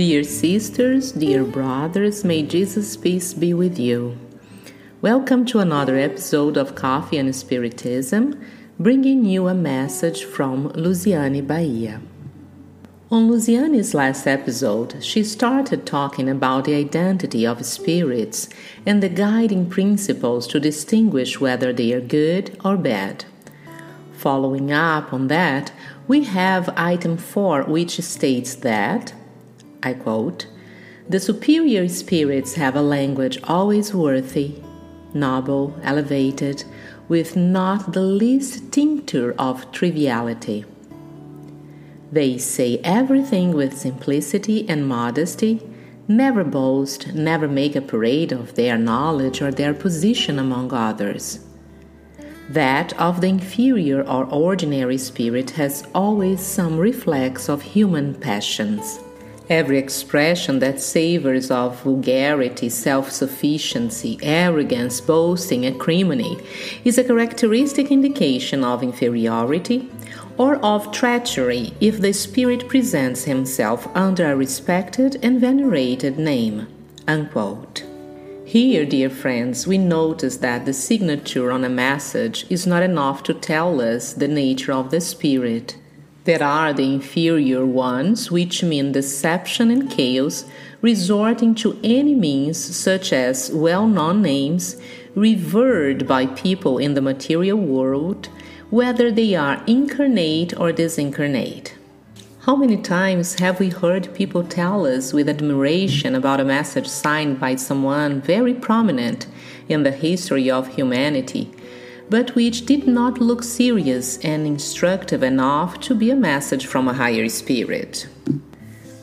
Dear sisters, dear brothers, may Jesus' peace be with you. Welcome to another episode of Coffee and Spiritism, bringing you a message from Luciane Bahia. On Luciane's last episode, she started talking about the identity of spirits and the guiding principles to distinguish whether they are good or bad. Following up on that, we have item 4, which states that, I quote, the superior spirits have a language always worthy, noble, elevated, with not the least tincture of triviality. They say everything with simplicity and modesty, never boast, never make a parade of their knowledge or their position among others. That of the inferior or ordinary spirit has always some reflex of human passions. Every expression that savors of vulgarity, self sufficiency, arrogance, boasting, acrimony is a characteristic indication of inferiority or of treachery if the spirit presents himself under a respected and venerated name. Unquote. Here, dear friends, we notice that the signature on a message is not enough to tell us the nature of the spirit. There are the inferior ones, which mean deception and chaos, resorting to any means, such as well known names, revered by people in the material world, whether they are incarnate or disincarnate. How many times have we heard people tell us with admiration about a message signed by someone very prominent in the history of humanity, but which did not look serious and instructive enough to be a message from a higher spirit?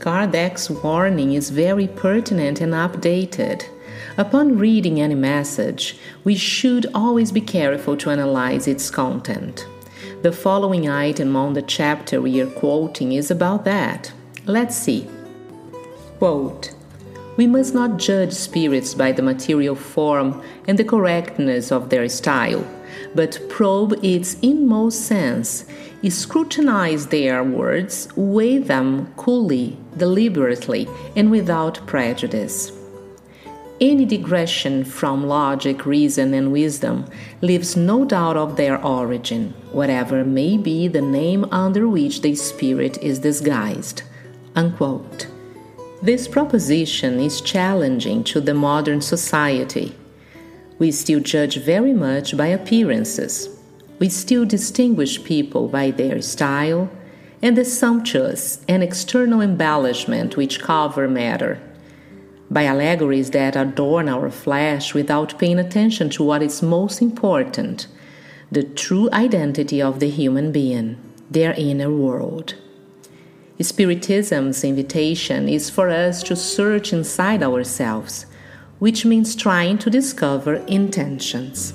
Kardec's warning is very pertinent and updated. Upon reading any message, we should always be careful to analyze its content. The following item on the chapter we are quoting is about that. Let's see. Quote We must not judge spirits by the material form and the correctness of their style, but probe its inmost sense, scrutinize their words, weigh them coolly, deliberately, and without prejudice. Any digression from logic, reason, and wisdom leaves no doubt of their origin, whatever may be the name under which the spirit is disguised. Unquote. This proposition is challenging to the modern society. We still judge very much by appearances. We still distinguish people by their style and the sumptuous and external embellishment which cover matter by allegories that adorn our flesh without paying attention to what is most important the true identity of the human being, their inner world. Spiritism's invitation is for us to search inside ourselves, which means trying to discover intentions.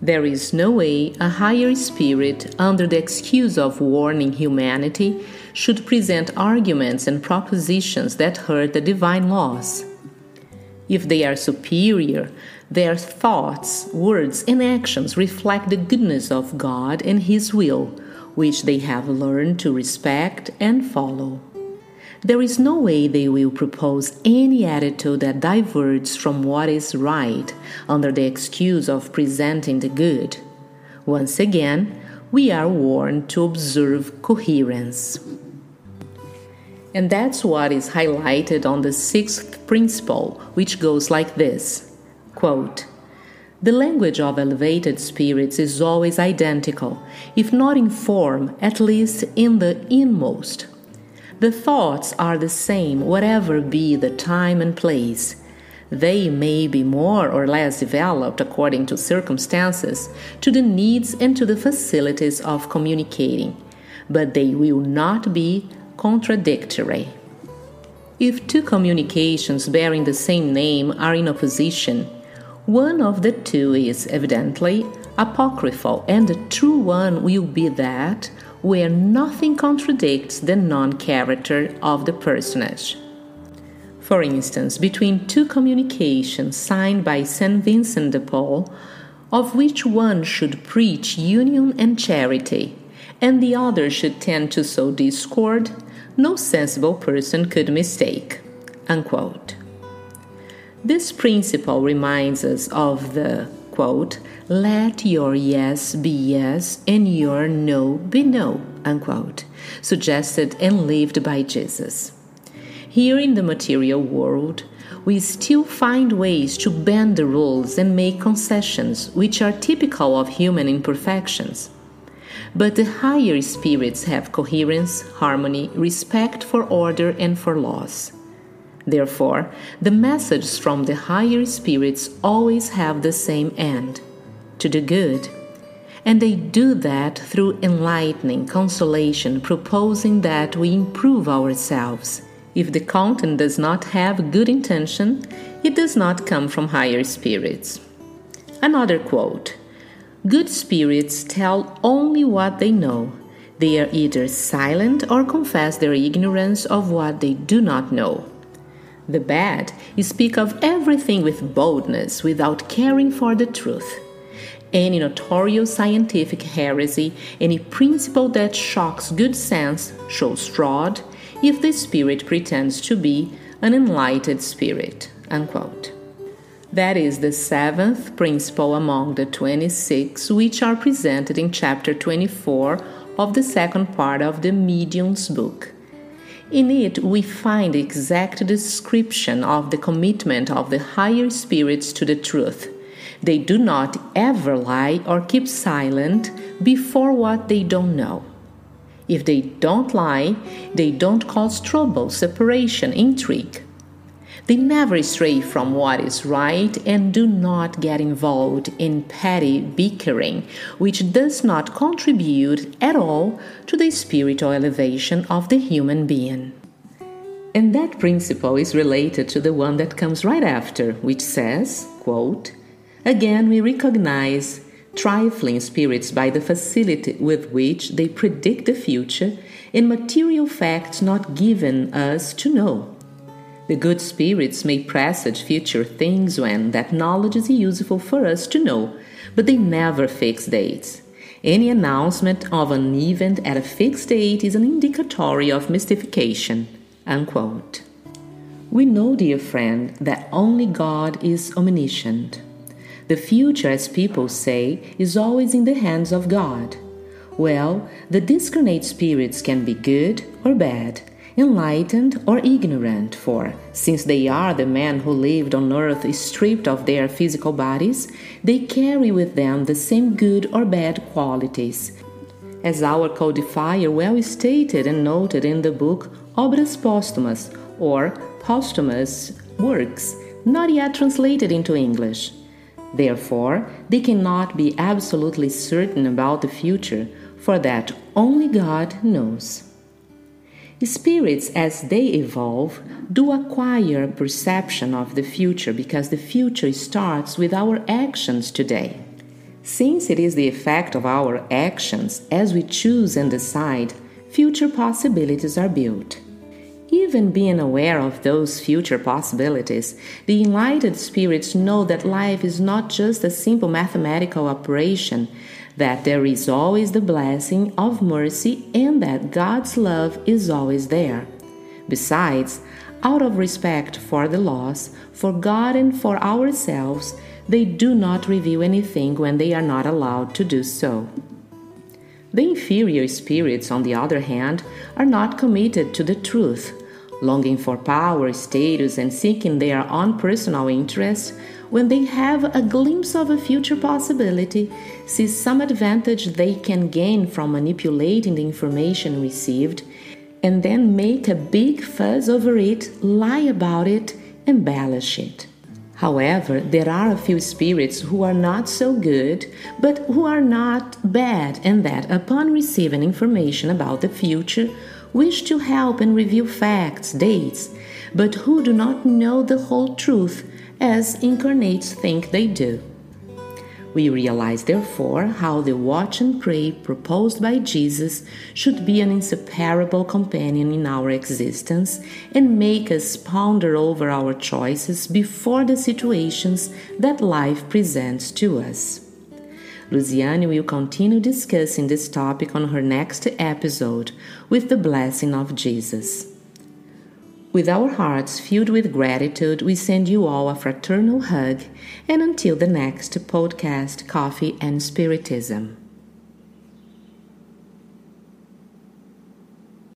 There is no way a higher spirit, under the excuse of warning humanity, should present arguments and propositions that hurt the divine laws. If they are superior, their thoughts, words, and actions reflect the goodness of God and His will, which they have learned to respect and follow. There is no way they will propose any attitude that diverges from what is right under the excuse of presenting the good. Once again, we are warned to observe coherence. And that's what is highlighted on the sixth principle, which goes like this quote, The language of elevated spirits is always identical, if not in form, at least in the inmost. The thoughts are the same, whatever be the time and place. They may be more or less developed according to circumstances, to the needs and to the facilities of communicating, but they will not be contradictory. If two communications bearing the same name are in opposition, one of the two is evidently apocryphal, and the true one will be that where nothing contradicts the non character of the personage. For instance, between two communications signed by St. Vincent de Paul, of which one should preach union and charity, and the other should tend to sow discord, no sensible person could mistake. Unquote. This principle reminds us of the quote, let your yes be yes and your no be no, unquote, suggested and lived by Jesus. Here in the material world, we still find ways to bend the rules and make concessions, which are typical of human imperfections. But the higher spirits have coherence, harmony, respect for order, and for laws. Therefore, the messages from the higher spirits always have the same end to do good. And they do that through enlightening, consolation, proposing that we improve ourselves. If the content does not have good intention, it does not come from higher spirits. Another quote Good spirits tell only what they know. They are either silent or confess their ignorance of what they do not know. The bad you speak of everything with boldness without caring for the truth. Any notorious scientific heresy, any principle that shocks good sense, shows fraud if the spirit pretends to be an enlightened spirit. Unquote. That is the seventh principle among the 26 which are presented in chapter 24 of the second part of the Medium's book. In it, we find the exact description of the commitment of the higher spirits to the truth. They do not ever lie or keep silent before what they don't know. If they don't lie, they don't cause trouble, separation, intrigue. They never stray from what is right and do not get involved in petty bickering, which does not contribute at all to the spiritual elevation of the human being. And that principle is related to the one that comes right after, which says, quote, Again, we recognize trifling spirits by the facility with which they predict the future in material facts not given us to know the good spirits may presage future things when that knowledge is useful for us to know, but they never fix dates. Any announcement of an event at a fixed date is an indicatory of mystification. Unquote. We know, dear friend, that only God is omniscient. The future, as people say, is always in the hands of God. Well, the discarnate spirits can be good or bad, enlightened or ignorant, for, since they are the men who lived on earth stripped of their physical bodies, they carry with them the same good or bad qualities. As our codifier well stated and noted in the book Obras Póstumas, or Posthumous Works, not yet translated into English. Therefore, they cannot be absolutely certain about the future, for that only God knows. Spirits, as they evolve, do acquire perception of the future because the future starts with our actions today. Since it is the effect of our actions as we choose and decide, future possibilities are built. Even being aware of those future possibilities, the enlightened spirits know that life is not just a simple mathematical operation that there is always the blessing of mercy and that God's love is always there. Besides, out of respect for the laws, for God and for ourselves, they do not reveal anything when they are not allowed to do so. The inferior spirits, on the other hand, are not committed to the truth. Longing for power, status, and seeking their own personal interests, when they have a glimpse of a future possibility, see some advantage they can gain from manipulating the information received, and then make a big fuss over it, lie about it, embellish it. However, there are a few spirits who are not so good, but who are not bad, and that upon receiving information about the future, wish to help and reveal facts, dates, but who do not know the whole truth as incarnates think they do. We realize, therefore, how the watch and pray proposed by Jesus should be an inseparable companion in our existence and make us ponder over our choices before the situations that life presents to us. Luciane will continue discussing this topic on her next episode with the blessing of Jesus. With our hearts filled with gratitude, we send you all a fraternal hug, and until the next podcast, Coffee and Spiritism.